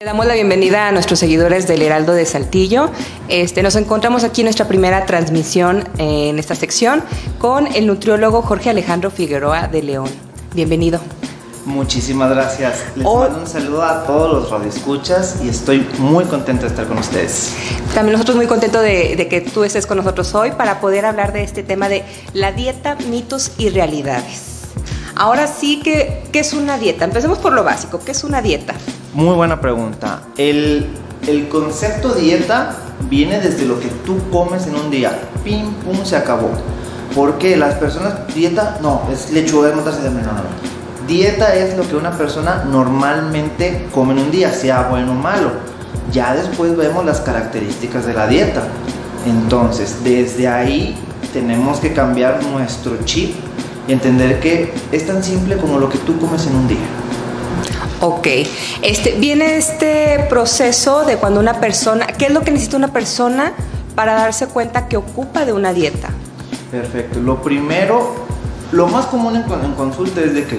Le damos la bienvenida a nuestros seguidores del Heraldo de Saltillo. Este, nos encontramos aquí en nuestra primera transmisión en esta sección con el nutriólogo Jorge Alejandro Figueroa de León. Bienvenido. Muchísimas gracias. Les mando un saludo a todos los radioescuchas y estoy muy contento de estar con ustedes. También nosotros muy contentos de, de que tú estés con nosotros hoy para poder hablar de este tema de la dieta, mitos y realidades. Ahora sí, que, ¿qué es una dieta? Empecemos por lo básico. ¿Qué es una dieta? Muy buena pregunta. El, el concepto dieta viene desde lo que tú comes en un día. Pim, pum, se acabó. Porque las personas, dieta, no, es lechuga, no, no, no. Dieta es lo que una persona normalmente come en un día, sea bueno o malo. Ya después vemos las características de la dieta. Entonces, desde ahí tenemos que cambiar nuestro chip y entender que es tan simple como lo que tú comes en un día. Ok, este, viene este proceso de cuando una persona, ¿qué es lo que necesita una persona para darse cuenta que ocupa de una dieta? Perfecto, lo primero, lo más común en, en consulta es de que,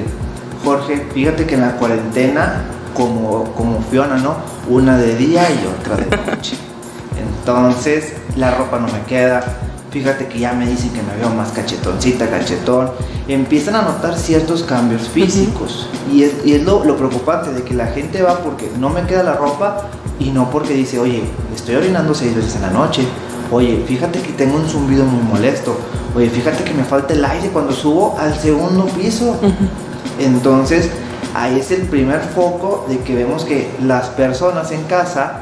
Jorge, fíjate que en la cuarentena, como, como Fiona, ¿no? Una de día y otra de noche. Entonces, la ropa no me queda, fíjate que ya me dicen que me veo más cachetoncita, cachetón. Empiezan a notar ciertos cambios físicos. Y es, y es lo, lo, preocupante de que la gente va porque no me queda la ropa y no porque dice, oye, estoy orinando seis veces en la noche. Oye, fíjate que tengo un zumbido muy molesto. Oye, fíjate que me falta el aire cuando subo al segundo piso. Entonces, ahí es el primer foco de que vemos que las personas en casa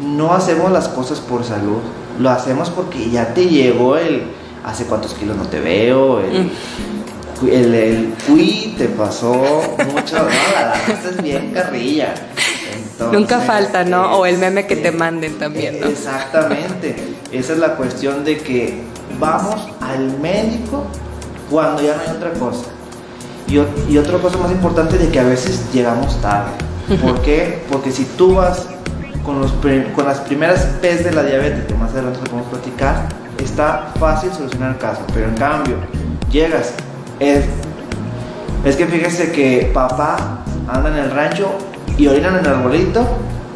no hacemos las cosas por salud, lo hacemos porque ya te llegó el hace cuántos kilos no te veo, el. El, el cui te pasó mucho, no, la es bien carrilla. Entonces, Nunca falta, ¿no? O el meme que te manden también, ¿no? Exactamente. Esa es la cuestión de que vamos al médico cuando ya no hay otra cosa. Y, y otra cosa más importante de que a veces llegamos tarde. ¿Por qué? Porque si tú vas con, los, con las primeras P's de la diabetes, que más adelante lo podemos platicar, está fácil solucionar el caso. Pero en cambio, llegas, es, es que fíjese que papá anda en el rancho y orina en el arbolito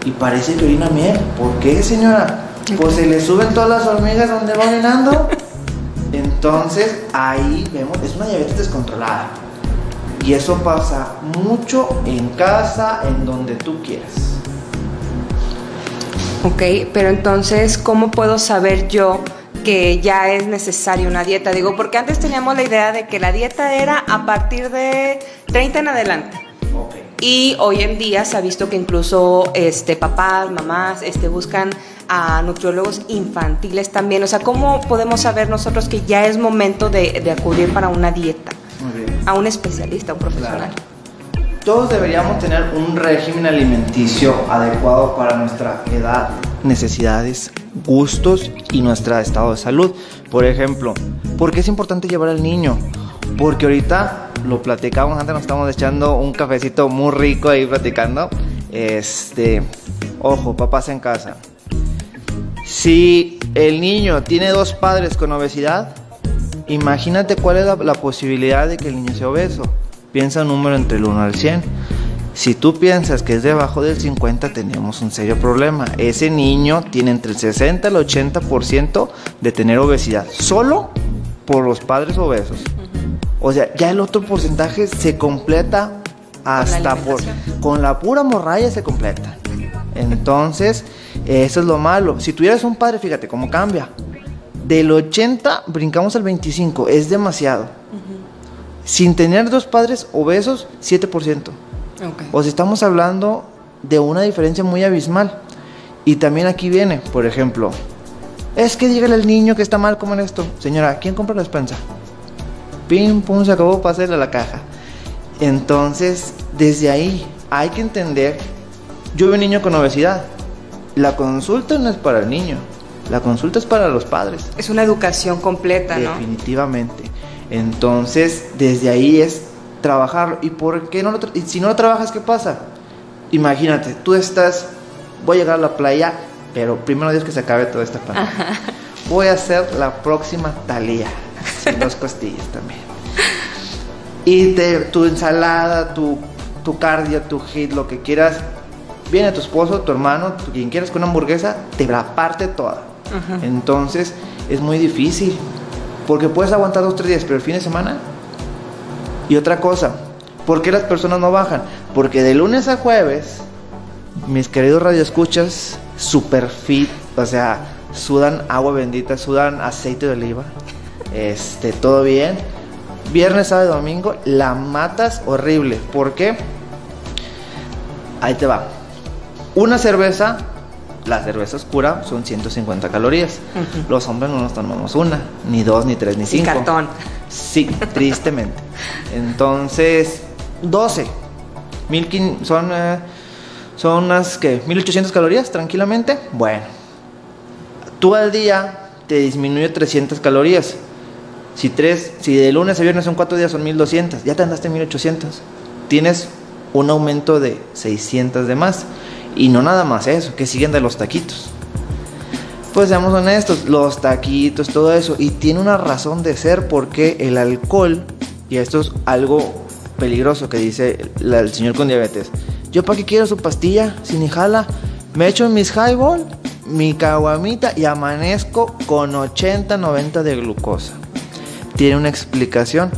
y parece que orina miel. ¿Por qué, señora? Pues se le suben todas las hormigas donde va orinando. Entonces ahí vemos, es una diabetes descontrolada. Y eso pasa mucho en casa, en donde tú quieras. Ok, pero entonces, ¿cómo puedo saber yo que ya es necesaria una dieta? Digo, porque antes teníamos la idea de que la dieta era a partir de 30 en adelante. Okay. Y hoy en día se ha visto que incluso este, papás, mamás este, buscan a nutriólogos infantiles también. O sea, ¿cómo podemos saber nosotros que ya es momento de, de acudir para una dieta? A un especialista, a un profesional. Claro todos deberíamos tener un régimen alimenticio adecuado para nuestra edad, necesidades, gustos y nuestro estado de salud. Por ejemplo, ¿por qué es importante llevar al niño? Porque ahorita lo platicamos antes, nos estamos echando un cafecito muy rico ahí platicando. Este, ojo, papás en casa. Si el niño tiene dos padres con obesidad, imagínate cuál es la, la posibilidad de que el niño sea obeso Piensa un número entre el 1 al 100. Si tú piensas que es debajo del 50, tenemos un serio problema. Ese niño tiene entre el 60 y el 80% de tener obesidad, solo por los padres obesos. O sea, ya el otro porcentaje se completa hasta por con la pura morralla se completa. Entonces, eso es lo malo. Si tuvieras un padre, fíjate cómo cambia. Del 80 brincamos al 25, es demasiado. Sin tener dos padres obesos, 7%. Okay. O sea, estamos hablando de una diferencia muy abismal. Y también aquí viene, por ejemplo, es que dígale al niño que está mal comer esto. Señora, ¿quién compra la despensa? Pim, pum, se acabó, pásale a la caja. Entonces, desde ahí hay que entender, yo veo un niño con obesidad. La consulta no es para el niño, la consulta es para los padres. Es una educación completa, ¿no? Definitivamente. Entonces, desde ahí es trabajarlo. ¿Y por qué no lo y si no lo trabajas, qué pasa? Imagínate, tú estás, voy a llegar a la playa, pero primero Dios que se acabe toda esta pandemia. Voy a hacer la próxima talía, sin dos costillas también. Y te, tu ensalada, tu, tu cardio, tu hit, lo que quieras, viene tu esposo, tu hermano, quien quieras con una hamburguesa, te la parte toda. Entonces es muy difícil. Porque puedes aguantar dos, tres días, pero el fin de semana. Y otra cosa, ¿por qué las personas no bajan? Porque de lunes a jueves, mis queridos radioescuchas, super fit, o sea, sudan agua bendita, sudan aceite de oliva, este, todo bien. Viernes, sábado, domingo, la matas horrible. ¿Por qué? Ahí te va. Una cerveza la cerveza oscura son 150 calorías. Los hombres no nos tomamos una, ni dos, ni tres, ni cinco. cartón. Sí, tristemente. Entonces, 12. son, eh, son unas, ¿qué? 1800 calorías, tranquilamente. Bueno, tú al día te disminuye 300 calorías. Si, tres, si de lunes a viernes son cuatro días, son 1200. Ya te andaste en 1800. Tienes un aumento de 600 de más. Y no nada más eso, que siguen de los taquitos. Pues seamos honestos, los taquitos, todo eso. Y tiene una razón de ser porque el alcohol, y esto es algo peligroso que dice el señor con diabetes. Yo para qué quiero su pastilla, si ni jala. Me echo mis highball, mi caguamita y amanezco con 80, 90 de glucosa. Tiene una explicación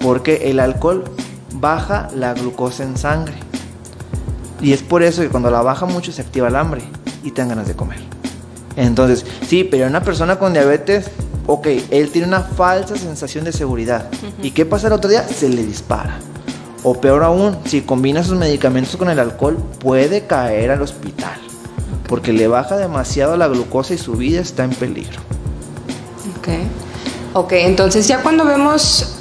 porque el alcohol baja la glucosa en sangre. Y es por eso que cuando la baja mucho se activa el hambre y te dan ganas de comer. Entonces, sí, pero una persona con diabetes, ok, él tiene una falsa sensación de seguridad. ¿Y qué pasa el otro día? Se le dispara. O peor aún, si combina sus medicamentos con el alcohol, puede caer al hospital. Porque le baja demasiado la glucosa y su vida está en peligro. Ok. Ok, entonces ya cuando vemos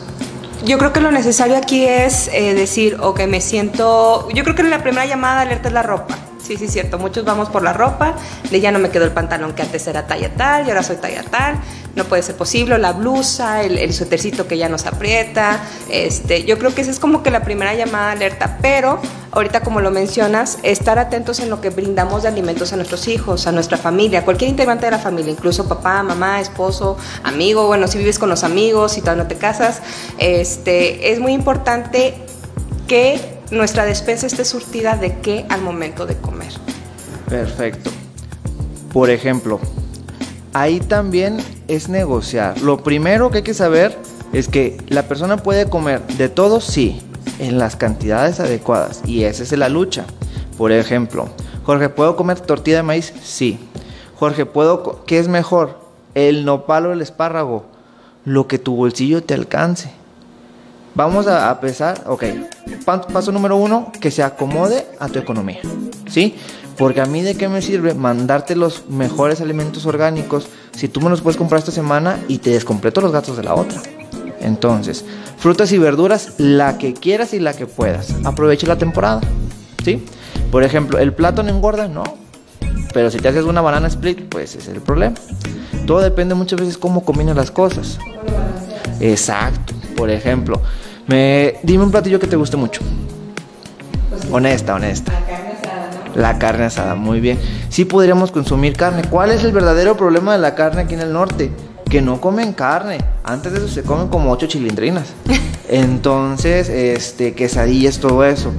yo creo que lo necesario aquí es eh, decir, ok, me siento, yo creo que la primera llamada alerta es la ropa. Sí, sí, cierto. Muchos vamos por la ropa, de ya no me quedó el pantalón que antes era talla tal y ahora soy talla tal. No puede ser posible, la blusa, el, el que ya nos aprieta. Este, yo creo que esa es como que la primera llamada alerta, pero ahorita como lo mencionas, estar atentos en lo que brindamos de alimentos a nuestros hijos, a nuestra familia, cualquier integrante de la familia, incluso papá, mamá, esposo, amigo, bueno, si vives con los amigos, si todavía no te casas, este, es muy importante que nuestra despensa esté surtida de qué al momento de comer. Perfecto. Por ejemplo, ahí también es negociar. Lo primero que hay que saber es que la persona puede comer de todo, sí, en las cantidades adecuadas. Y esa es la lucha. Por ejemplo, Jorge, ¿puedo comer tortilla de maíz? Sí. Jorge, ¿puedo? ¿Qué es mejor? ¿El nopal o el espárrago? Lo que tu bolsillo te alcance. Vamos a, pesar, ok. Paso número uno, que se acomode a tu economía. ¿Sí? Porque a mí de qué me sirve mandarte los mejores alimentos orgánicos si tú me los puedes comprar esta semana y te descompleto los gastos de la otra. Entonces, frutas y verduras, la que quieras y la que puedas. Aprovecha la temporada. ¿Sí? Por ejemplo, ¿el plátano engorda? No. Pero si te haces una banana split, pues ese es el problema. Todo depende muchas veces cómo combinas las cosas. Exacto. Por ejemplo, me dime un platillo que te guste mucho. honesta, honesta. La carne asada, ¿no? La carne asada, muy bien. Sí podríamos consumir carne. ¿Cuál es el verdadero problema de la carne aquí en el norte? Que no comen carne. Antes de eso se comen como ocho chilindrinas. Entonces, este, quesadillas, todo eso.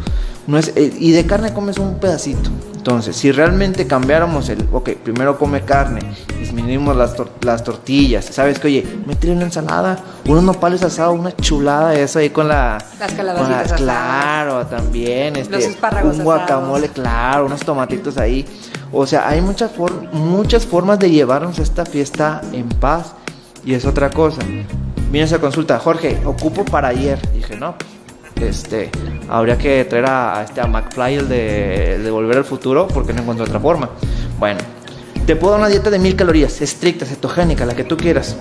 No es, eh, y de carne comes un pedacito. Entonces, si realmente cambiáramos el, ok, primero come carne, disminuimos las, las tortillas, ¿sabes que Oye, métele una ensalada, unos nopales asados, una chulada eso ahí con la... Las calabacitas Claro, también. Este, Los espárragos Un guacamole, claro, unos tomatitos ahí. O sea, hay muchas, muchas formas de llevarnos esta fiesta en paz. Y es otra cosa. Viene esa consulta, Jorge, ocupo para ayer. dije, no, este, habría que traer a, este, a McFly, el de, Volver al Futuro, porque no encuentro otra forma. Bueno, te puedo dar una dieta de mil calorías, estricta, cetogénica, la que tú quieras.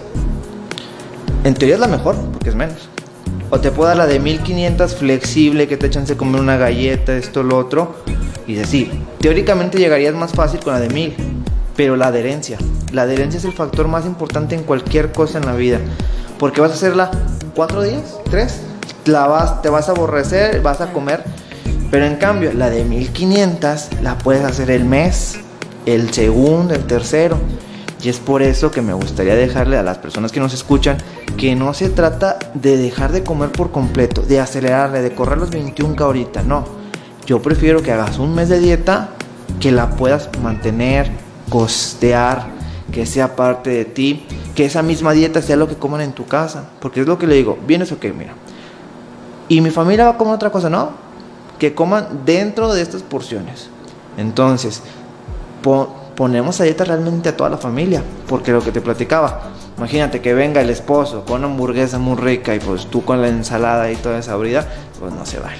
En teoría es la mejor, porque es menos. O te puedo dar la de 1500 flexible, que te echan de comer una galleta, esto, lo otro. Y decir, teóricamente llegarías más fácil con la de 1000, pero la adherencia. La adherencia es el factor más importante en cualquier cosa en la vida. Porque vas a hacerla cuatro días, tres, la vas, te vas a aborrecer, vas a comer. Pero en cambio, la de 1500 la puedes hacer el mes, el segundo, el tercero. Y es por eso que me gustaría dejarle a las personas que nos escuchan que no se trata de dejar de comer por completo, de acelerarle, de correr los 21K ahorita. No. Yo prefiero que hagas un mes de dieta que la puedas mantener, costear, que sea parte de ti, que esa misma dieta sea lo que coman en tu casa, porque es lo que le digo, vienes o qué, mira. Y mi familia va a comer otra cosa, no, que coman dentro de estas porciones. Entonces, ponemos a dieta realmente a toda la familia, porque lo que te platicaba, imagínate que venga el esposo con una hamburguesa muy rica y pues tú con la ensalada y toda esa abrida, pues no se vale.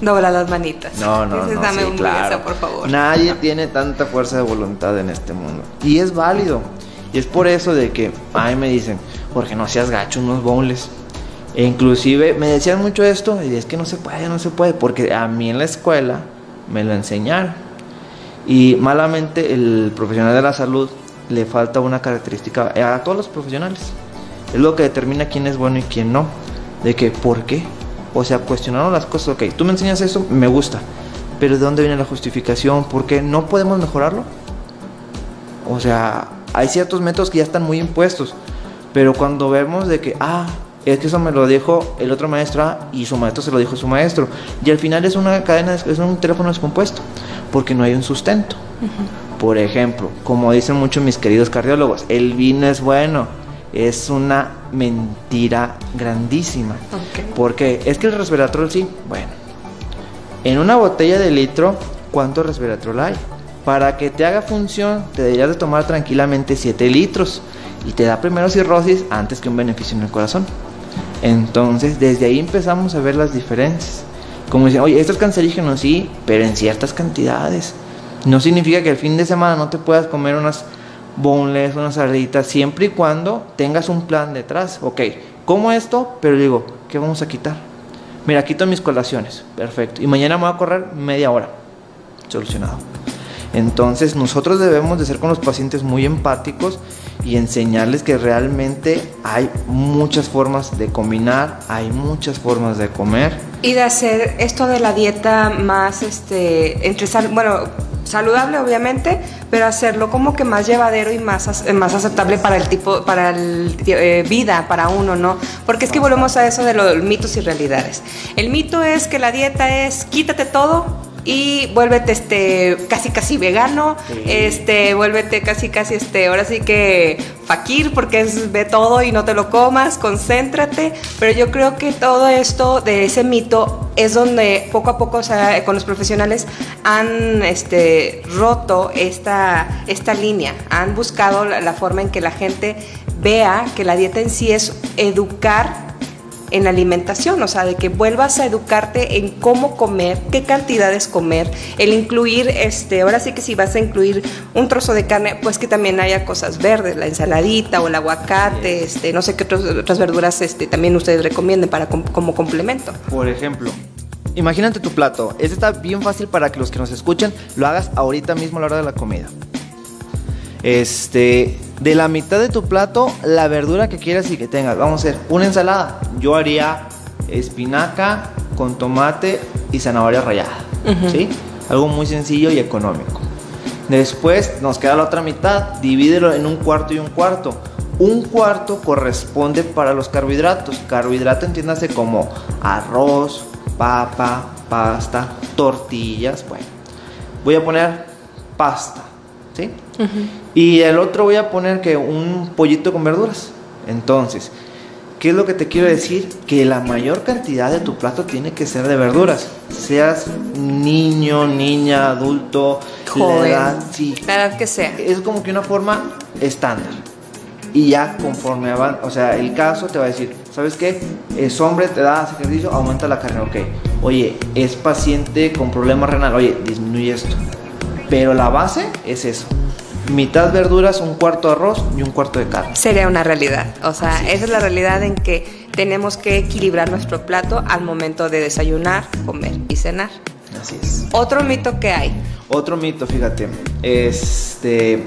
Dobla las manitas. No, no, no. Dame claro. por favor. Nadie tiene tanta fuerza de voluntad en este mundo. Y es válido. Y es por eso de que, ay, me dicen, porque no seas gacho, unos bowls. E inclusive me decían mucho esto, y es que no se puede, no se puede, porque a mí en la escuela me lo enseñaron. Y malamente el profesional de la salud le falta una característica a todos los profesionales. Es lo que determina quién es bueno y quién no. De que, ¿por qué? O sea, cuestionaron las cosas, ok, tú me enseñas eso, me gusta, pero ¿de dónde viene la justificación? ¿Por qué no podemos mejorarlo? O sea, hay ciertos métodos que ya están muy impuestos, pero cuando vemos de que, ah, es que eso me lo dijo el otro maestro ah, y su maestro se lo dijo su maestro, y al final es una cadena, es un teléfono descompuesto, porque no hay un sustento. Por ejemplo, como dicen muchos mis queridos cardiólogos, el vino es bueno, es una mentira grandísima. Porque es que el resveratrol sí, bueno, en una botella de litro, ¿cuánto resveratrol hay? Para que te haga función, te deberías de tomar tranquilamente 7 litros y te da primero cirrosis antes que un beneficio en el corazón. Entonces, desde ahí empezamos a ver las diferencias. Como dicen, oye, esto es cancerígeno, sí, pero en ciertas cantidades. No significa que el fin de semana no te puedas comer unas boneless, unas sarditas, siempre y cuando tengas un plan detrás. Ok, como esto, pero digo, ¿qué vamos a quitar? Mira, quito mis colaciones, perfecto. Y mañana me voy a correr media hora, solucionado. Entonces nosotros debemos de ser con los pacientes muy empáticos y enseñarles que realmente hay muchas formas de combinar, hay muchas formas de comer. Y de hacer esto de la dieta más, este, entre, bueno, saludable obviamente, pero hacerlo como que más llevadero y más, más aceptable para el tipo, para el eh, vida, para uno, ¿no? Porque es que volvemos a eso de los mitos y realidades. El mito es que la dieta es quítate todo y vuélvete este casi casi vegano, este vuélvete casi casi este ahora sí que fakir porque es ve todo y no te lo comas, concéntrate, pero yo creo que todo esto de ese mito es donde poco a poco o sea, con los profesionales han este roto esta esta línea, han buscado la forma en que la gente vea que la dieta en sí es educar en alimentación, o sea, de que vuelvas a educarte en cómo comer, qué cantidades comer, el incluir, este, ahora sí que si vas a incluir un trozo de carne, pues que también haya cosas verdes, la ensaladita o el aguacate, este, no sé qué otras verduras este, también ustedes recomienden para como complemento. Por ejemplo, imagínate tu plato, este está bien fácil para que los que nos escuchen lo hagas ahorita mismo a la hora de la comida. Este, de la mitad de tu plato, la verdura que quieras y que tengas. Vamos a hacer una ensalada. Yo haría espinaca con tomate y zanahoria rallada. ¿Sí? Algo muy sencillo y económico. Después nos queda la otra mitad. Divídelo en un cuarto y un cuarto. Un cuarto corresponde para los carbohidratos. Carbohidrato entiéndase como arroz, papa, pasta, tortillas. Bueno, voy a poner pasta. ¿Sí? Y el otro voy a poner que un pollito con verduras. Entonces, ¿qué es lo que te quiero decir? Que la mayor cantidad de tu plato tiene que ser de verduras. Seas niño, niña, adulto, joven, la edad, que sea. Es como que una forma estándar. Y ya conforme van, o sea, el caso te va a decir, ¿sabes qué? Es hombre, te da ejercicio, aumenta la carne, ok. Oye, es paciente con problema renal, oye, disminuye esto. Pero la base es eso mitad verduras, un cuarto arroz y un cuarto de carne. Sería una realidad. O sea, esa es la realidad en que tenemos que equilibrar nuestro plato al momento de desayunar, comer y cenar. Así es. Otro mito que hay. Otro mito, fíjate. Este.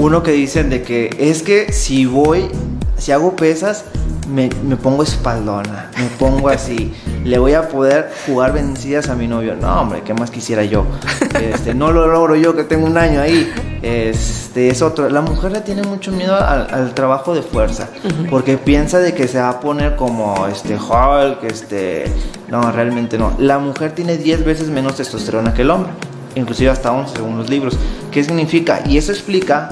Uno que dicen de que es que si voy, si hago pesas, me, pongo espaldona, me pongo así, le voy a poder jugar vencidas a mi novio. No, hombre, ¿qué más quisiera yo? Este, no lo logro yo que tengo un año ahí. Este es otro. La mujer le tiene mucho miedo al, trabajo de fuerza, porque piensa de que se va a poner como este Hulk, este. No, realmente no. La mujer tiene 10 veces menos testosterona que el hombre. inclusive hasta 11 según los libros. ¿Qué significa? Y eso explica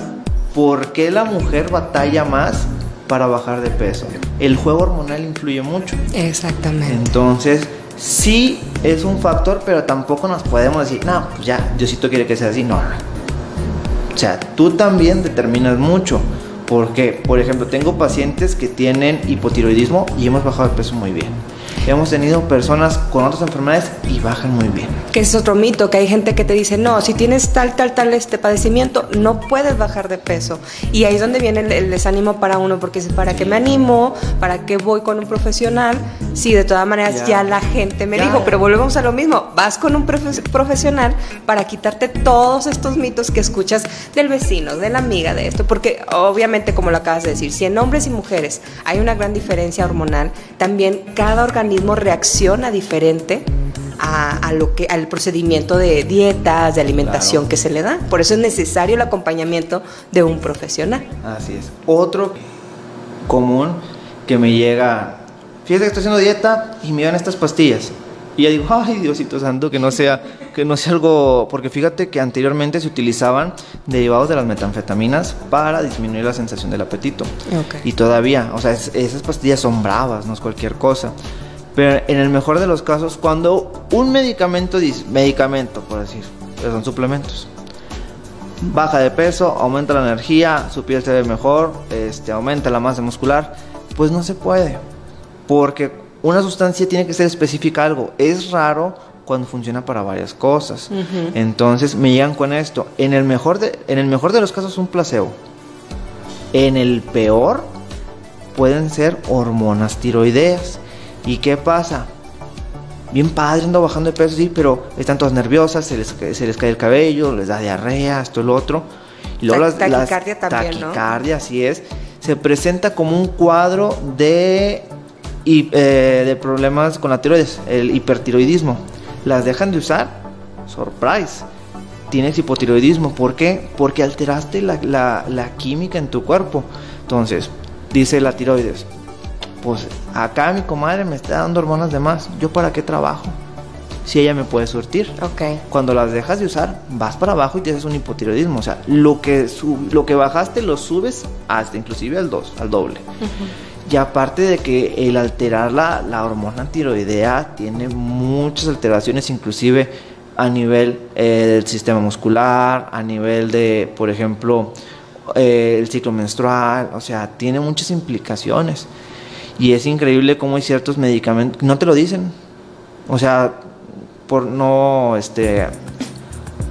por qué la mujer batalla más para bajar de peso. El juego hormonal influye mucho. Exactamente. Entonces, sí es un factor, pero tampoco nos podemos decir, no, pues ya, Diosito quiere que sea así. No, O sea, tú también determinas mucho. Porque, por ejemplo, tengo pacientes que tienen hipotiroidismo y hemos bajado de peso muy bien hemos tenido personas con otras enfermedades y bajan muy bien. Que es otro mito, que hay gente que te dice, no, si tienes tal, tal, tal este padecimiento, no puedes bajar de peso. Y ahí es donde viene el, desánimo para uno, porque ¿para qué me animo? ¿Para qué voy con un profesional? Si de todas maneras ya, la gente me dijo, pero volvemos a lo mismo, vas con un profesional para quitarte todos estos mitos que escuchas del vecino, de la amiga, de esto, porque obviamente, como lo acabas de decir, si en hombres y mujeres hay una gran diferencia hormonal, también cada organismo reacciona diferente a, lo que, al procedimiento de dietas, de alimentación que se le da. Por eso es necesario el acompañamiento de un profesional. Así es. Otro común que me llega, fíjate que estoy haciendo dieta y me dan estas pastillas. Y ya digo, ay Diosito Santo, que no sea, que no sea algo, porque fíjate que anteriormente se utilizaban derivados de las metanfetaminas para disminuir la sensación del apetito. Y todavía, o sea, esas pastillas son bravas, no es cualquier cosa. Pero en el mejor de los casos, cuando un medicamento, medicamento por decir, son suplementos, baja de peso, aumenta la energía, su piel se ve mejor, este, aumenta la masa muscular, pues no se puede. Porque una sustancia tiene que ser específica algo. Es raro cuando funciona para varias cosas. Entonces me llegan con esto. En el, mejor de, en el mejor de los casos un placebo. En el peor pueden ser hormonas tiroideas. ¿Y qué pasa? Bien padre, ando bajando de peso, sí, pero están todas nerviosas, se les, se les cae el cabello, les da diarrea, esto y lo otro. Y luego las, taquicardia también, taquicardia, así es. Se presenta como un cuadro de, eh, de problemas con la tiroides, el hipertiroidismo. Las dejan de usar, surprise. Tienes hipotiroidismo, ¿por qué? Porque alteraste la, la, la química en tu cuerpo. Entonces, dice la tiroides, pues acá mi comadre me está dando hormonas de más, ¿yo para qué trabajo? Si ella me puede surtir. Okay. Cuando las dejas de usar, vas para abajo y te haces un hipotiroidismo. O sea, lo que, lo que bajaste lo subes hasta inclusive al 2, al doble. Y aparte de que el alterar la, la, hormona tiroidea tiene muchas alteraciones, inclusive a nivel eh, del sistema muscular, a nivel de, por ejemplo, eh, el ciclo menstrual, o sea, tiene muchas implicaciones. Y es increíble cómo hay ciertos medicamentos, no te lo dicen. O sea, por no, este,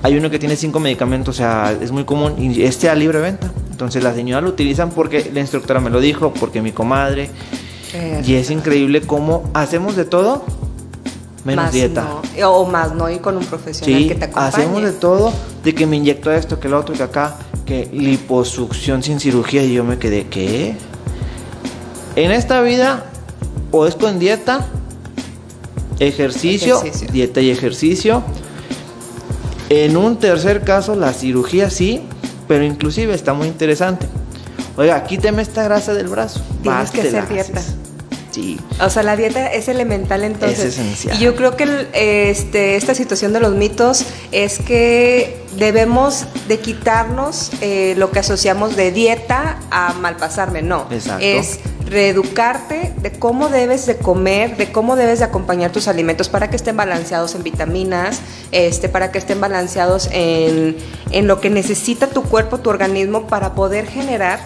hay uno que tiene cinco medicamentos, o sea, es muy común y este a libre venta. Entonces las señoras lo utilizan porque la instructora me lo dijo, porque mi comadre. y es increíble cómo hacemos de todo menos dieta. o más no y con un profesional que te acompañe. Hacemos de todo, de que me inyecto esto, que lo otro, que acá, que liposucción sin cirugía y yo me quedé, ¿qué? En esta vida, o es con dieta, ejercicio, dieta y ejercicio. En un tercer caso, la cirugía sí, pero inclusive está muy interesante. Oiga, quíteme esta grasa del brazo. Tienes que hacer dieta. Sí. O sea, la dieta es elemental entonces. Es esencial. Y yo creo que este, esta situación de los mitos es que debemos de quitarnos eh, lo que asociamos de dieta a malpasarme. No. Exacto. Es reeducarte de cómo debes de comer, de cómo debes de acompañar tus alimentos para que estén balanceados en vitaminas, este, para que estén balanceados en, en lo que necesita tu cuerpo, tu organismo para poder generar,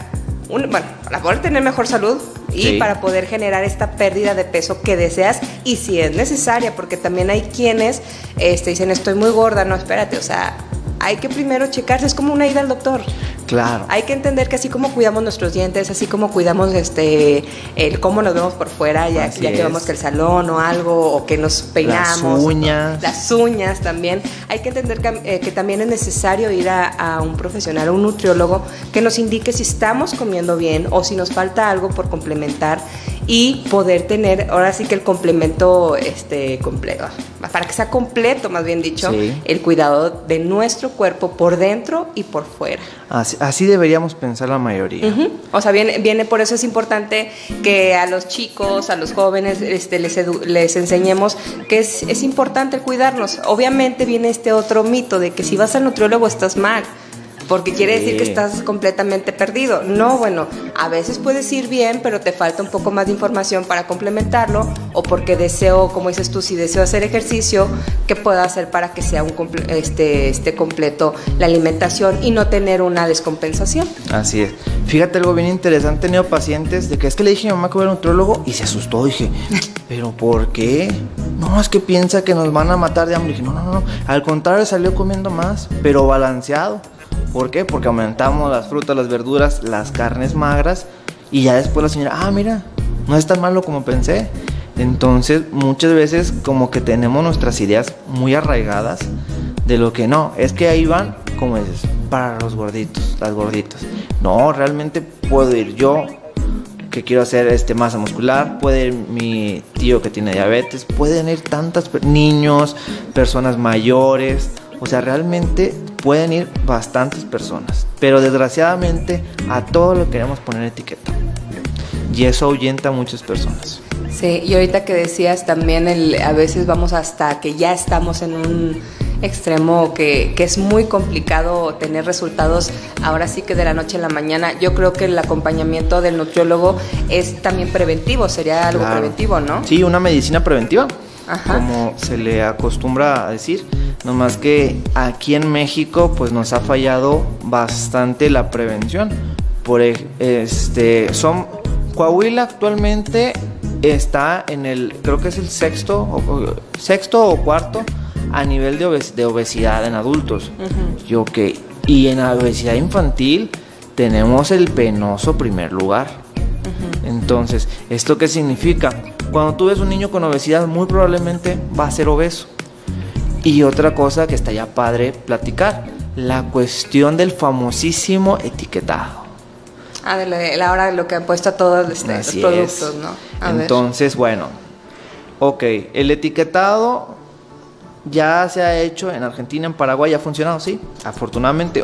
un, bueno, para poder tener mejor salud, y para poder generar esta pérdida de peso que deseas y si es necesaria, porque también hay quienes este, dicen estoy muy gorda, no, espérate, o sea, hay que primero checarse, es como una ida al doctor. Claro. Hay que entender que así como cuidamos nuestros dientes, así como cuidamos este el cómo nos vemos por fuera, ya, ya que vamos que el salón o algo, o que nos peinamos. Las uñas. Las uñas también. Hay que entender que, eh, también es necesario ir a, un profesional, a un nutriólogo, que nos indique si estamos comiendo bien o si nos falta algo por complementar y poder tener ahora sí que el complemento este completo para que sea completo más bien dicho el cuidado de nuestro cuerpo por dentro y por fuera. Así, deberíamos pensar la mayoría. O sea viene viene por eso es importante que a los chicos a los jóvenes este, les, les enseñemos que es, es importante cuidarnos. Obviamente viene este otro mito de que si vas al nutriólogo estás mal porque quiere decir que estás completamente perdido. No, bueno, a veces puedes ir bien, pero te falta un poco más de información para complementarlo, o porque deseo, como dices tú, si deseo hacer ejercicio, ¿qué puedo hacer para que sea un este, este completo la alimentación y no tener una descompensación? Así es. Fíjate algo bien interesante, he tenido pacientes de que es que le dije a mi mamá que voy a un nutriólogo y se asustó, dije, ¿pero por qué? No, es que piensa que nos van a matar de hambre. Dije, no, no, no, al contrario salió comiendo más, pero balanceado. ¿Por qué? Porque aumentamos las frutas, las verduras, las carnes magras y ya después la señora, ah, mira, no es tan malo como pensé. Entonces muchas veces como que tenemos nuestras ideas muy arraigadas de lo que no, es que ahí van, como dices, para los gorditos, las gorditas. No, realmente puedo ir yo que quiero hacer este masa muscular, puede ir mi tío que tiene diabetes, pueden ir tantas niños, personas mayores, o sea, realmente pueden ir bastantes personas, pero desgraciadamente a todo lo queremos poner etiqueta. Y eso ahuyenta a muchas personas. Sí, y ahorita que decías también, el, a veces vamos hasta que ya estamos en un extremo que, que, es muy complicado tener resultados ahora sí que de la noche a la mañana. Yo creo que el acompañamiento del nutriólogo es también preventivo, sería algo preventivo, ¿no? Sí, una medicina preventiva, como se le acostumbra a decir más que aquí en México pues nos ha fallado bastante la prevención. Por este son Coahuila actualmente está en el creo que es el sexto o, sexto o cuarto a nivel de, de obesidad en adultos. Yo que y en la obesidad infantil tenemos el penoso primer lugar. Entonces, ¿esto qué significa? Cuando tú ves un niño con obesidad, muy probablemente va a ser obeso. Y otra cosa que está ya padre platicar, la cuestión del famosísimo etiquetado. Ah, de la hora de lo que han puesto a todos este, los productos, ¿no? Entonces, bueno, ok, el etiquetado ya se ha hecho en Argentina, en Paraguay, ha funcionado, sí, afortunadamente,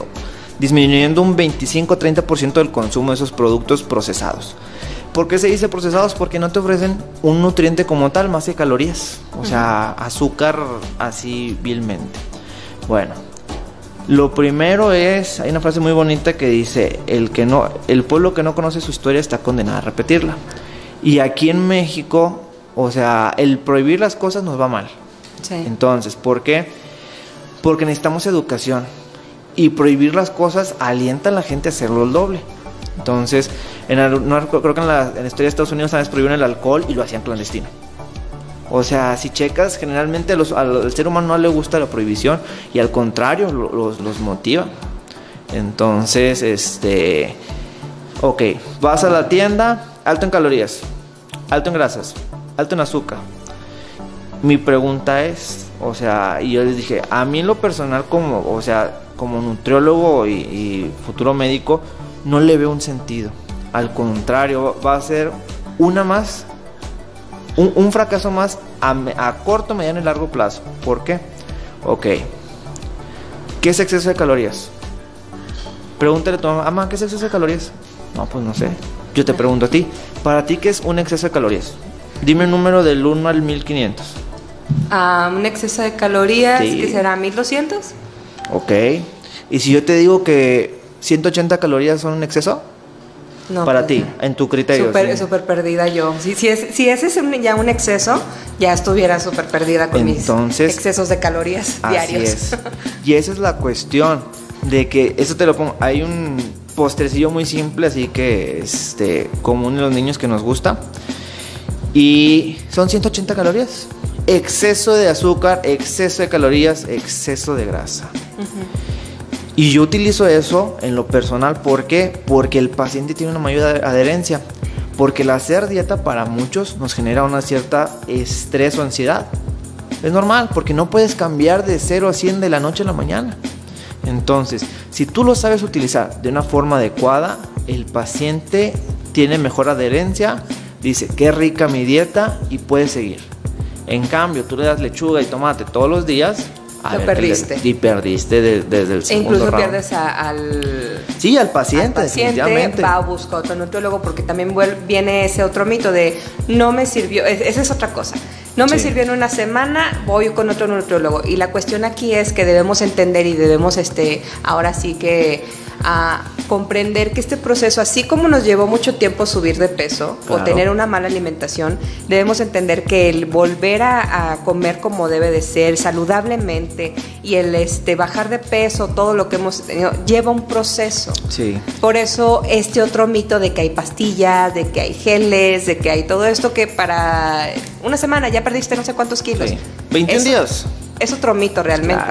disminuyendo un 25-30% del consumo de esos productos procesados. ¿Por qué se dice procesados? Porque no te ofrecen un nutriente como tal, más que calorías. O sea, azúcar así vilmente. Bueno, lo primero es, hay una frase muy bonita que dice, el, que no, el pueblo que no conoce su historia está condenado a repetirla. Y aquí en México, o sea, el prohibir las cosas nos va mal. Entonces, ¿por qué? Porque necesitamos educación. Y prohibir las cosas alienta a la gente a hacerlo el doble. Entonces, en creo que en la, historia de Estados Unidos también prohibieron el alcohol y lo hacían clandestino. O sea, si checas, generalmente al ser humano no le gusta la prohibición y al contrario, los, motiva. Entonces, este. Ok, vas a la tienda, alto en calorías, alto en grasas, alto en azúcar. Mi pregunta es, o sea, y yo les dije, a mí en lo personal, como, o sea, como nutriólogo y futuro médico, no le veo un sentido. Al contrario, va a ser una más, un, fracaso más a, corto, mediano y largo plazo. ¿Por qué? Ok. ¿Qué es exceso de calorías? Pregúntale a tu mamá, ¿qué es exceso de calorías? No, pues no sé. Yo te pregunto a ti, ¿para ti qué es un exceso de calorías? Dime el número del 1 al 1500. Ah, un exceso de calorías, que será 1200. Ok. Y si yo te digo que 180 calorías son un exceso? No, para pues, ti, en tu criterio. Súper perdida yo. Si, si, es, si ese es ya un exceso, ya estuviera súper perdida con mis excesos de calorías diarios. Es. Y esa es la cuestión de que, eso te lo pongo, hay un postrecillo muy simple, así que este, común en los niños que nos gusta. Y son 180 calorías. Exceso de azúcar, exceso de calorías, exceso de grasa. Y yo utilizo eso en lo personal, ¿por qué? Porque el paciente tiene una mayor adherencia. Porque el hacer dieta para muchos nos genera una cierta estrés o ansiedad. Es normal, porque no puedes cambiar de 0 a 100 de la noche a la mañana. Entonces, si tú lo sabes utilizar de una forma adecuada, el paciente tiene mejor adherencia, dice, qué rica mi dieta y puedes seguir. En cambio, tú le das lechuga y tomate todos los días. A Lo perdiste. y perdiste desde el segundo E incluso pierdes al... Sí, al paciente, al paciente va a buscar otro nutriólogo porque también viene ese otro mito de no me sirvió, esa es otra cosa. No me sirvió en una semana, voy con otro nutriólogo. Y la cuestión aquí es que debemos entender y debemos, este, ahora sí que a comprender que este proceso, así como nos llevó mucho tiempo subir de peso o tener una mala alimentación, debemos entender que el volver a, comer como debe de ser, saludablemente, y el este, bajar de peso, todo lo que hemos tenido, lleva un proceso. Sí. Por eso este otro mito de que hay pastillas, de que hay geles, de que hay todo esto que para una semana ya perdiste no sé cuántos kilos. 21 días. Es otro mito realmente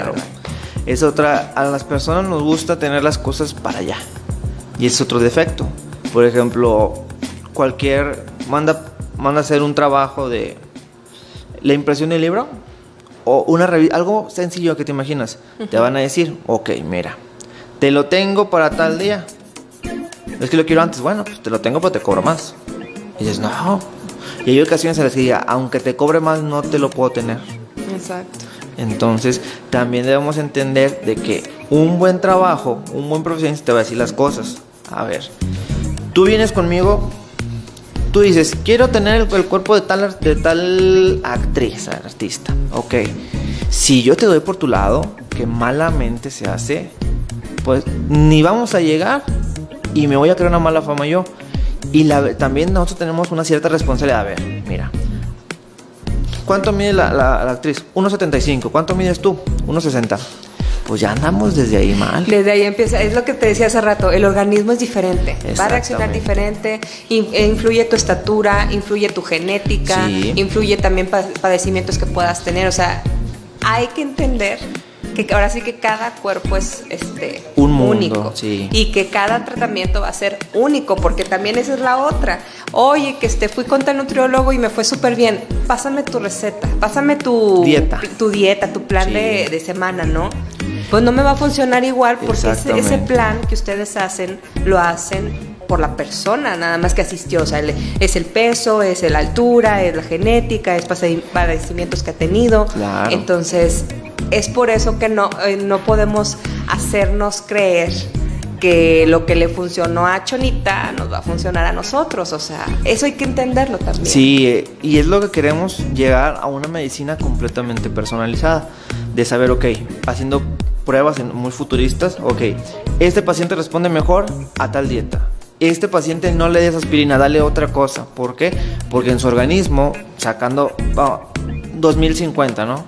es otra, a las personas nos gusta tener las cosas para allá. Y es otro defecto. Por ejemplo, cualquier, manda, manda a hacer un trabajo de la impresión del libro o una algo sencillo que te imaginas. Te van a decir, ok, mira, te lo tengo para tal día. Es que lo quiero antes. Bueno, pues te lo tengo, pero te cobro más. Y dices, no. Y hay ocasiones en las que diga, aunque te cobre más, no te lo puedo tener. Exacto. Entonces, también debemos entender de que un buen trabajo, un buen profesionista te va a decir las cosas. A ver, tú vienes conmigo, tú dices, quiero tener el, cuerpo de tal, de tal actriz, artista. Ok, si yo te doy por tu lado, que malamente se hace, pues ni vamos a llegar y me voy a crear una mala fama yo. Y también nosotros tenemos una cierta responsabilidad. A ver, mira, ¿Cuánto mide la, actriz? 1,75. ¿Cuánto mides tú? 1,60. Pues ya andamos desde ahí mal. Desde ahí empieza, es lo que te decía hace rato, el organismo es diferente, va a reaccionar diferente, e influye tu estatura, influye tu genética, influye también padecimientos que puedas tener, o sea, hay que entender que ahora sí que cada cuerpo es este un único sí. y que cada tratamiento va a ser único porque también esa es la otra. Oye que este fui con el nutriólogo y me fue súper bien pásame tu receta pásame tu dieta. tu dieta tu plan de, semana no pues no me va a funcionar igual porque ese, ese plan que ustedes hacen lo hacen por la persona, nada más que asistió. O sea, es el peso, es la altura, es la genética, es padecimientos que ha tenido. Claro. Entonces, es por eso que no, eh, no podemos hacernos creer que lo que le funcionó a Chonita nos va a funcionar a nosotros. O sea, eso hay que entenderlo también. Sí, eh, y es lo que queremos llegar a una medicina completamente personalizada. De saber, ok, haciendo pruebas muy futuristas, ok, este paciente responde mejor a tal dieta. Este paciente no le des aspirina, dale otra cosa. ¿Por qué? Porque en su organismo, sacando 2050, ¿no?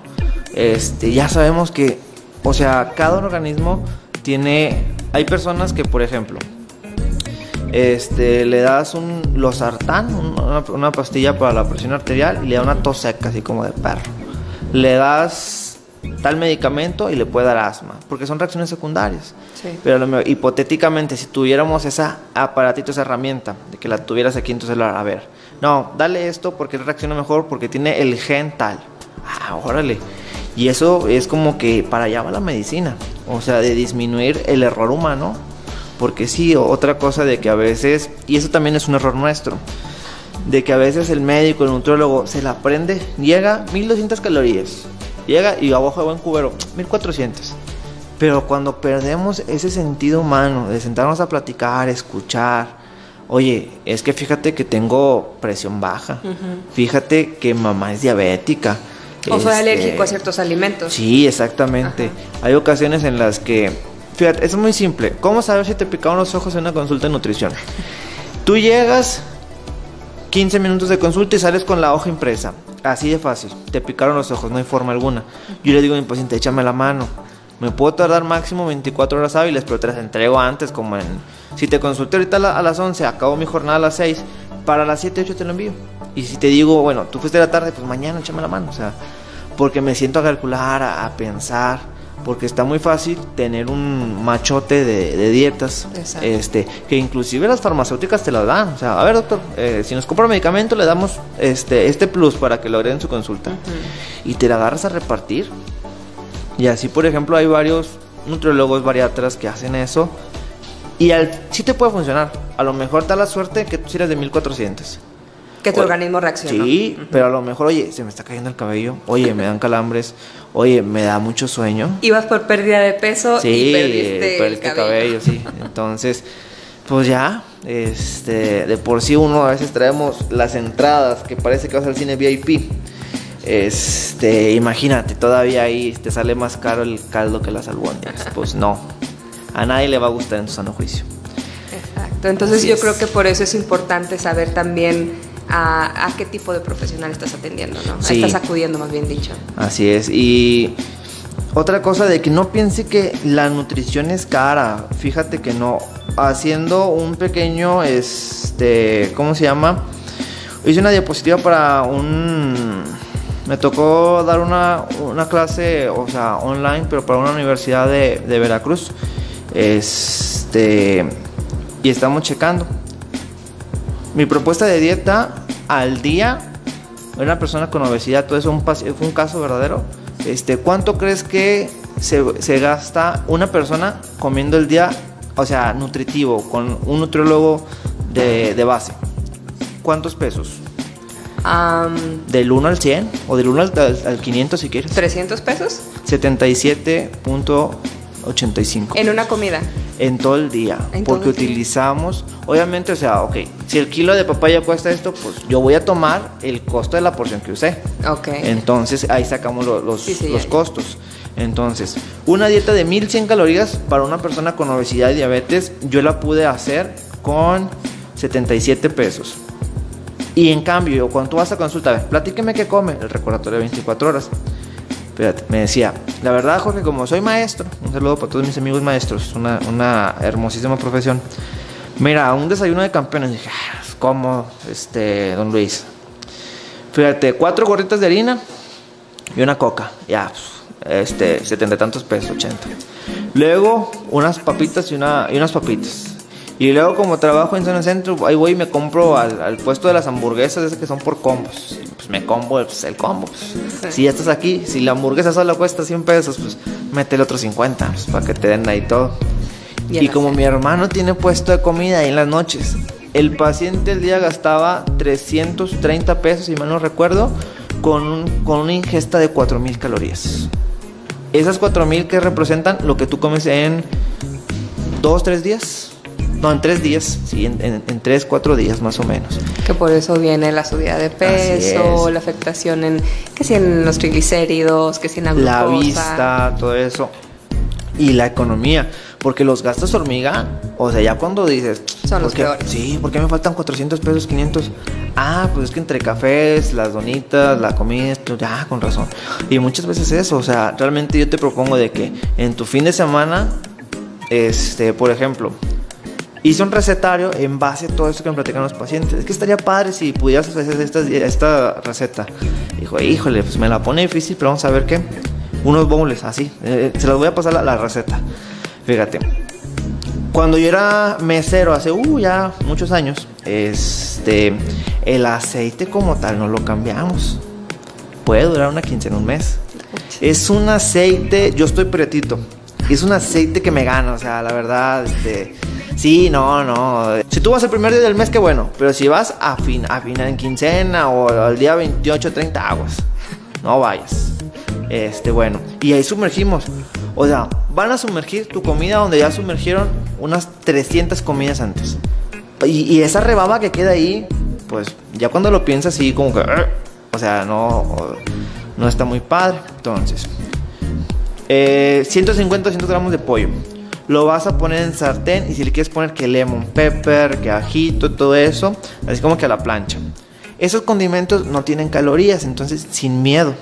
este, ya sabemos que, o sea, cada organismo tiene, hay personas que, por ejemplo, este, le das un losartán, una, pastilla para la presión arterial y le da una tos seca, así como de perro. Le das tal medicamento y le puede dar asma, porque son reacciones secundarias. Pero hipotéticamente, si tuviéramos esa aparatito, esa herramienta, de que la tuvieras aquí, entonces, a ver, no, dale esto porque reacciona mejor, porque tiene el gen tal. Ah, órale. Y eso es como que para allá va la medicina, o sea, de disminuir el error humano, porque sí, otra cosa de que a veces, y eso también es un error nuestro, de que a veces el médico, el nutriólogo se la prende, llega 1200 calorías, llega y abajo de buen cubero, 1400. Pero cuando perdemos ese sentido humano de sentarnos a platicar, escuchar, oye, es que fíjate que tengo presión baja, fíjate que mamá es diabética, o soy este, alérgico a ciertos alimentos. Sí, exactamente. Hay ocasiones en las que, fíjate, es muy simple. ¿Cómo saber si te picaron los ojos en una consulta de nutrición? Tú llegas, 15 minutos de consulta y sales con la hoja impresa. Así de fácil. Te picaron los ojos, no hay forma alguna. Yo le digo a mi paciente, échame la mano. Me puedo tardar máximo 24 horas hábiles, pero te las entrego antes, como en... Si te consulté ahorita a las 11, acabo mi jornada a las 6, para las 7, 8 te lo envío. Y si te digo, bueno, tú fuiste de la tarde, pues mañana échame la mano. O sea, porque me siento a calcular, a, pensar, porque está muy fácil tener un machote de, dietas, este, que inclusive las farmacéuticas te las dan. O sea, a ver, doctor, eh, si nos compra medicamento, le damos este, este plus para que lo agreguen su consulta. Y te la agarras a repartir. Y así, por ejemplo, hay varios nutriólogos, bariatras que hacen eso. Y al, sí te puede funcionar. A lo mejor da la suerte que tú eres de 1400 Que tu O- organismo reacciona. Sí, pero a lo mejor, oye, se me está cayendo el cabello, oye, me dan calambres, oye, me da mucho sueño. Ibas por pérdida de peso Sí, y perdiste el perdiste cabello. cabello, sí. Entonces, pues ya, este, de por sí uno a veces traemos las entradas que parece que vas al cine VIP. Este, imagínate, todavía ahí te sale más caro el caldo que las albóndigas. Pues no, a nadie le va a gustar en su sano juicio. Exacto. Entonces Así yo es. creo que por eso es importante saber también a, a qué tipo de profesional estás atendiendo, ¿no? Sí. Estás acudiendo, más bien dicho. Así es. Y otra cosa de que no piense que la nutrición es cara. Fíjate que no. Haciendo un pequeño, este, ¿cómo se llama? Hice una diapositiva para un... Me tocó dar una, una clase, o sea, online, pero para una universidad de, de Veracruz. Este... Y estamos checando. Mi propuesta de dieta al día, una persona con obesidad, todo eso un fue un caso verdadero. Este, ¿Cuánto crees que se, se gasta una persona comiendo el día, o sea, nutritivo, con un nutriólogo de, de base? ¿Cuántos pesos? Am, ¿Del 1 al 100? ¿O del 1 al, al- al 500 si quieres? ¿300 pesos? 77.85 En una comida. en todo el día. En porque el día. utilizamos, obviamente, o sea, ok, si el kilo de papaya cuesta esto, pues yo voy a tomar el costo de la porción que usé. Ok. Entonces ahí sacamos lo- los, Sí, sí, los costos. Entonces, una dieta de 1100 calorías para una persona con obesidad y diabetes, yo la pude hacer con 77 pesos. Y en cambio, cuando tú vas a consulta, a ver, platíqueme qué come, el recordatorio de 24 horas. Me decía, la verdad, Jorge, como soy maestro, un saludo para todos mis amigos maestros, una, una hermosísima profesión. Mira, un desayuno de campeones, dije, "Ah, ¿cómo, este, don Luis? Fíjate, cuatro gorritas de harina y una coca, ya, pues, este, setenta y tantos pesos, 80. Luego, unas papitas y, una, y unas papitas. Y luego, como trabajo en zona centro, ahí voy y me compro al, al puesto de las hamburguesas, esas que son por combos. Pues me combo pues, el combo. Pues. Si ya estás aquí, si la hamburguesa solo cuesta 100 pesos, pues métele otros 50, pues, para que te den ahí todo. Y Y, como mi hermano tiene puesto de comida ahí en las noches, el paciente el día gastaba 330 pesos, si mal no recuerdo, con, un- con una ingesta de 4000 calorías. Esas 4000 que representan lo que tú comes en 2, 3 días. No, en 3 días, sí, en 3, 4 días más o menos. Que por eso viene la subida de peso, es. la afectación en, que si en los triglicéridos, que si en la glucosa. la vista, todo eso. Y la economía. Porque los gastos hormiga, o sea, ya cuando dices... Son ¿por los qué- peores. Sí, ¿por qué me faltan 400 pesos, 500? Ah, pues es que entre cafés, las donitas, la comida, esto, ya, con razón. Y muchas veces eso, o sea, realmente yo te propongo de que en tu fin de semana, este, por ejemplo, hice un recetario en base a todo esto que me platican los pacientes. Es que estaría padre si pudieras hacer esta, esta receta. Dijo, híjole, pues me la pone difícil, pero vamos a ver qué. Unos bowls así. Eh, se los voy a pasar la, la receta. Fíjate. Cuando yo era mesero hace uh, ya muchos años, este, el aceite como tal no lo cambiamos. Puede durar una quincena, un mes. Es un aceite, yo estoy prietito. Es un aceite que me gana, o sea, la verdad, este, sí, no, no. Si tú vas el primer día del mes, qué bueno, pero si vas a fin, a final en quincena o al día 28, 30 aguas, no vayas. Este, bueno, y ahí sumergimos. O sea, van a sumergir tu comida donde ya sumergieron unas 300 comidas antes. Y, y esa rebaba que queda ahí, pues ya cuando lo piensas, sí, como que. O sea, no, no está muy padre. Entonces, eh, 150 200 gramos de pollo. Lo vas a poner en sartén y si le quieres poner que lemon pepper, que ajito, todo eso, así como que a la plancha. Esos condimentos no tienen calorías, entonces sin miedo,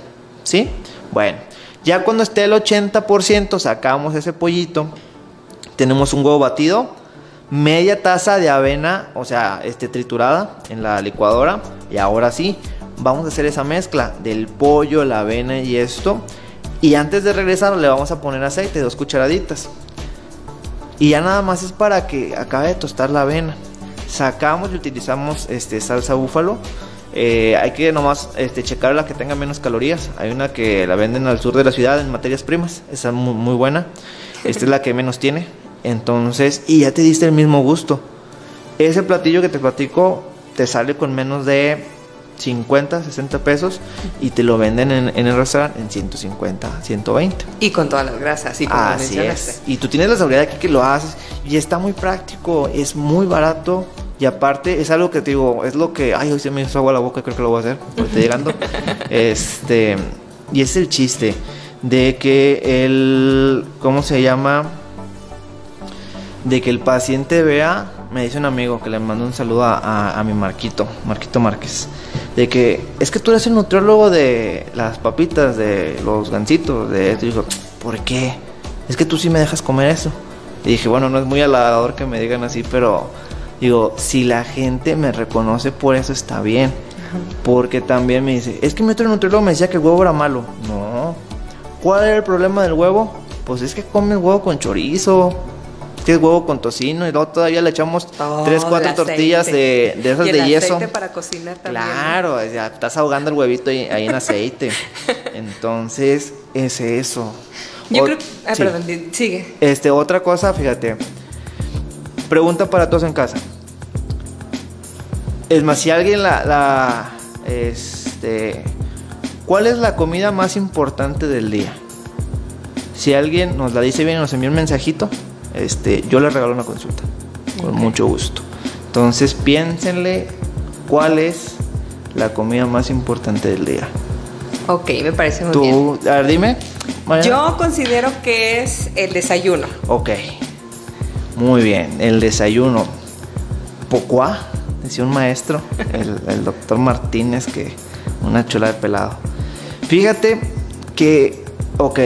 ¿sí? Bueno, ya cuando esté el 80% sacamos ese pollito, tenemos un huevo batido, media taza de avena, o sea, este triturada en la licuadora y ahora sí, vamos a hacer esa mezcla del pollo, la avena y esto. Y antes de regresar le vamos a poner aceite, dos cucharaditas. Y ya nada más es para que acabe de tostar la avena. Sacamos y utilizamos este, salsa búfalo. Eh, hay que nomás este, checar la que tenga menos calorías. Hay una que la venden al sur de la ciudad en materias primas. Esa es muy, muy buena. Esta es la que menos tiene. Entonces, y ya te diste el mismo gusto. Ese platillo que te platico te sale con menos de 50, 60 pesos y te lo venden en, en el restaurante en 150, 120. Y con todas las grasas, y como Así es. Y tú tienes la seguridad aquí que lo haces y está muy práctico, es muy barato y aparte es algo que te digo, es lo que, ay, hoy se me hizo agua la boca, creo que lo voy a hacer, ahorita llegando. este, y es el chiste de que el, ¿cómo se llama? De que el paciente vea, me dice un amigo que le mando un saludo a, a- a mi Marquito, Marquito Márquez, de que es que tú eres el nutriólogo de las papitas, de los gancitos, de esto. Y digo, ¿por qué? Es que tú sí me dejas comer eso. Y dije, bueno, no es muy halagador que me digan así, pero digo, si la gente me reconoce por eso está bien. Porque también me dice, es que mi otro nutriólogo me decía que el huevo era malo. No. ¿Cuál era el problema del huevo? Pues es que come huevo con chorizo. Que es huevo con tocino y luego todavía le echamos Todo tres, cuatro tortillas de, de esas Y el de yeso. para cocinar también. ¿no? Claro, ya estás ahogando el huevito ahí, ahí en aceite. Entonces, es eso. Yo O- creo. Ah, sí. perdón, sigue. Este, otra cosa, fíjate. Pregunta para todos en casa. Es más, si alguien la, la, este, ¿cuál es la comida más importante del día? Si alguien nos la dice bien y nos envía un mensajito, este, yo le regalo una consulta, con mucho gusto. Entonces, piénsenle cuál es la comida más importante del día. Ok, me parece muy bien. Tú, a ver, dime. Mariana. Yo considero que es el desayuno. Ok. Muy bien. El desayuno. Pocuá, decía un maestro, el, el doctor Martínez, que una chula de pelado. Fíjate que, ok,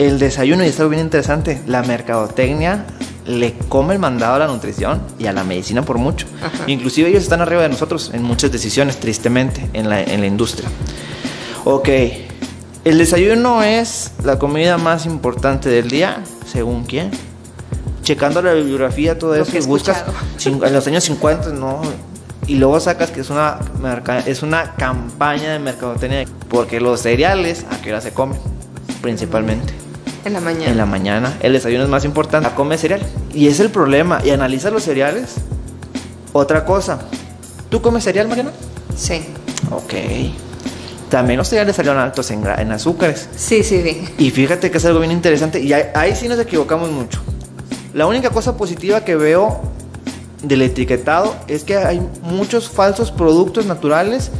el desayuno, y es algo bien interesante, la mercadotecnia le come el mandado a la nutrición y a la medicina por mucho. Ajá. Inclusive ellos están arriba de nosotros en muchas decisiones, tristemente, en la, en la industria. Ok, el desayuno es la comida más importante del día, según quién. Checando la bibliografía, todo Lo eso, que y buscas en los años 50, no. Y luego sacas que es una, merca- es una campaña de mercadotecnia. Porque los cereales, ¿a qué hora se comen? Principalmente. En la mañana. En la mañana. El desayuno es más importante. A comer cereal. Y es el problema. Y analiza los cereales. Otra cosa. ¿Tú comes cereal, Mariana? Sí. Ok. También los cereales salieron altos en, en azúcares. Sí, sí, sí. Y fíjate que es algo bien interesante. Y ahí, ahí sí nos equivocamos mucho. La única cosa positiva que veo del etiquetado es que hay muchos falsos productos naturales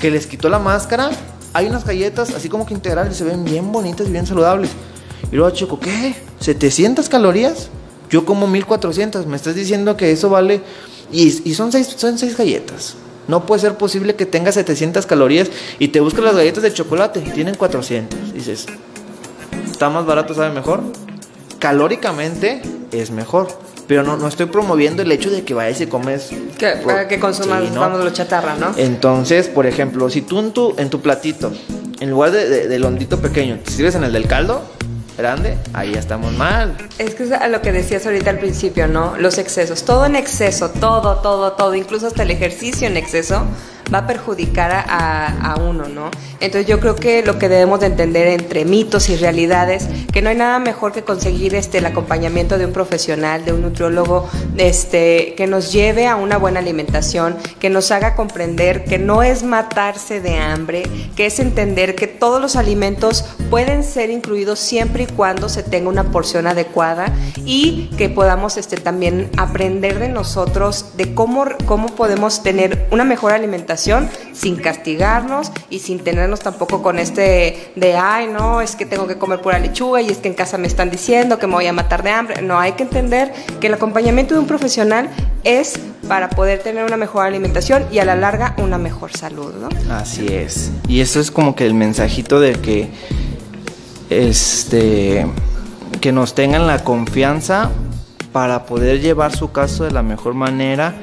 que les quitó la máscara. Hay unas galletas así como que integrales, se ven bien bonitas y bien saludables. Y luego, chico, ¿qué? ¿700 calorías? Yo como 1400. Me estás diciendo que eso vale. Y, y son, seis, son seis galletas. No puede ser posible que tenga 700 calorías y te buscas las galletas de chocolate tienen 400. Dices, está más barato, sabe mejor. Calóricamente es mejor. Pero no, no estoy promoviendo el hecho de que vayas y comes. Que, para que consumas, Sí, ¿no? vamos, lo chatarra, ¿no? Entonces, por ejemplo, si tú en tu, en tu platito, en lugar de, de- del hondito pequeño, te sirves en el del caldo grande, ahí estamos mal. Es que es a lo que decías ahorita al principio, ¿no? Los excesos. Todo en exceso, todo, todo, todo, incluso hasta el ejercicio en exceso va a perjudicar a, a- uno, ¿no? Entonces yo creo que lo que debemos de entender entre mitos y realidades, que no hay nada mejor que conseguir este, el acompañamiento de un profesional, de un nutriólogo, este, que nos lleve a una buena alimentación, que nos haga comprender que no es matarse de hambre, que es entender que todos los alimentos pueden ser incluidos siempre y cuando se tenga una porción adecuada y que podamos este, también aprender de nosotros de cómo, cómo podemos tener una mejor alimentación sin castigarnos y sin tenernos tampoco con este de, ay, no, es que tengo que comer pura lechuga y es que en casa me están diciendo que me voy a matar de hambre. No, hay que entender que el acompañamiento de un profesional es para poder tener una mejor alimentación y a la larga una mejor salud, ¿no? Así es. Y eso es como que el mensajito de que este que nos tengan la confianza para poder llevar su caso de la mejor manera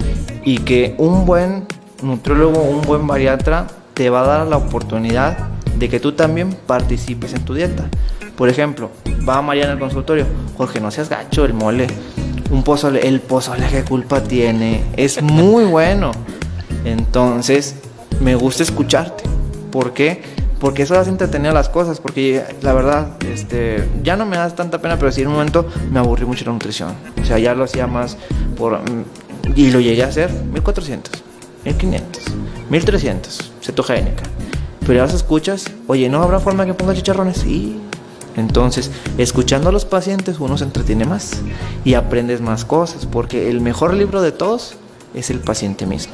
y que un buen nutriólogo, un buen bariatra te va a dar la oportunidad de que tú también participes en tu dieta. Por ejemplo, va Mariana al consultorio, Jorge, no seas gacho, el mole, un pozole, el pozole, ¿qué culpa tiene? Es muy bueno. Entonces, me gusta escucharte. ¿Por qué? Porque eso hace entretener las cosas. Porque la verdad, este, ya no me das tanta pena, pero sí en un momento me aburrí mucho la nutrición. O sea, ya lo hacía más por. Y lo llegué a hacer, 1400. 1500, 1300, cetogénica. Pero ya las escuchas, oye, ¿no habrá forma que ponga chicharrones? Sí. Entonces, escuchando a los pacientes uno se entretiene más y aprendes más cosas, porque el mejor libro de todos es el paciente mismo.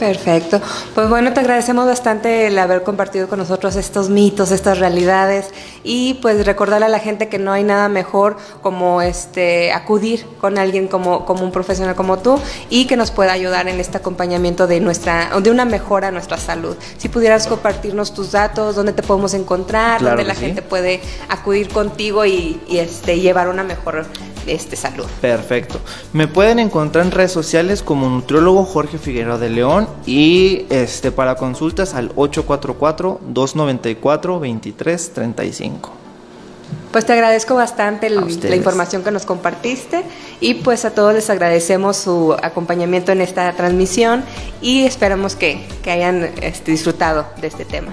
Perfecto. Pues bueno, te agradecemos bastante el haber compartido con nosotros estos mitos, estas realidades y pues recordarle a la gente que no hay nada mejor como este acudir con alguien como, como un profesional como tú y que nos pueda ayudar en este acompañamiento de nuestra de una mejora a nuestra salud. Si pudieras compartirnos tus datos, dónde te podemos encontrar, dónde la gente puede acudir contigo y, y, este llevar una mejor este, salud. Perfecto. Me pueden encontrar en redes sociales como nutriólogo Jorge Figueroa de León y este para consultas al 844-294-2335. Pues te agradezco bastante el, la información que nos compartiste y pues a todos les agradecemos su acompañamiento en esta transmisión y esperamos que, que hayan este, disfrutado de este tema.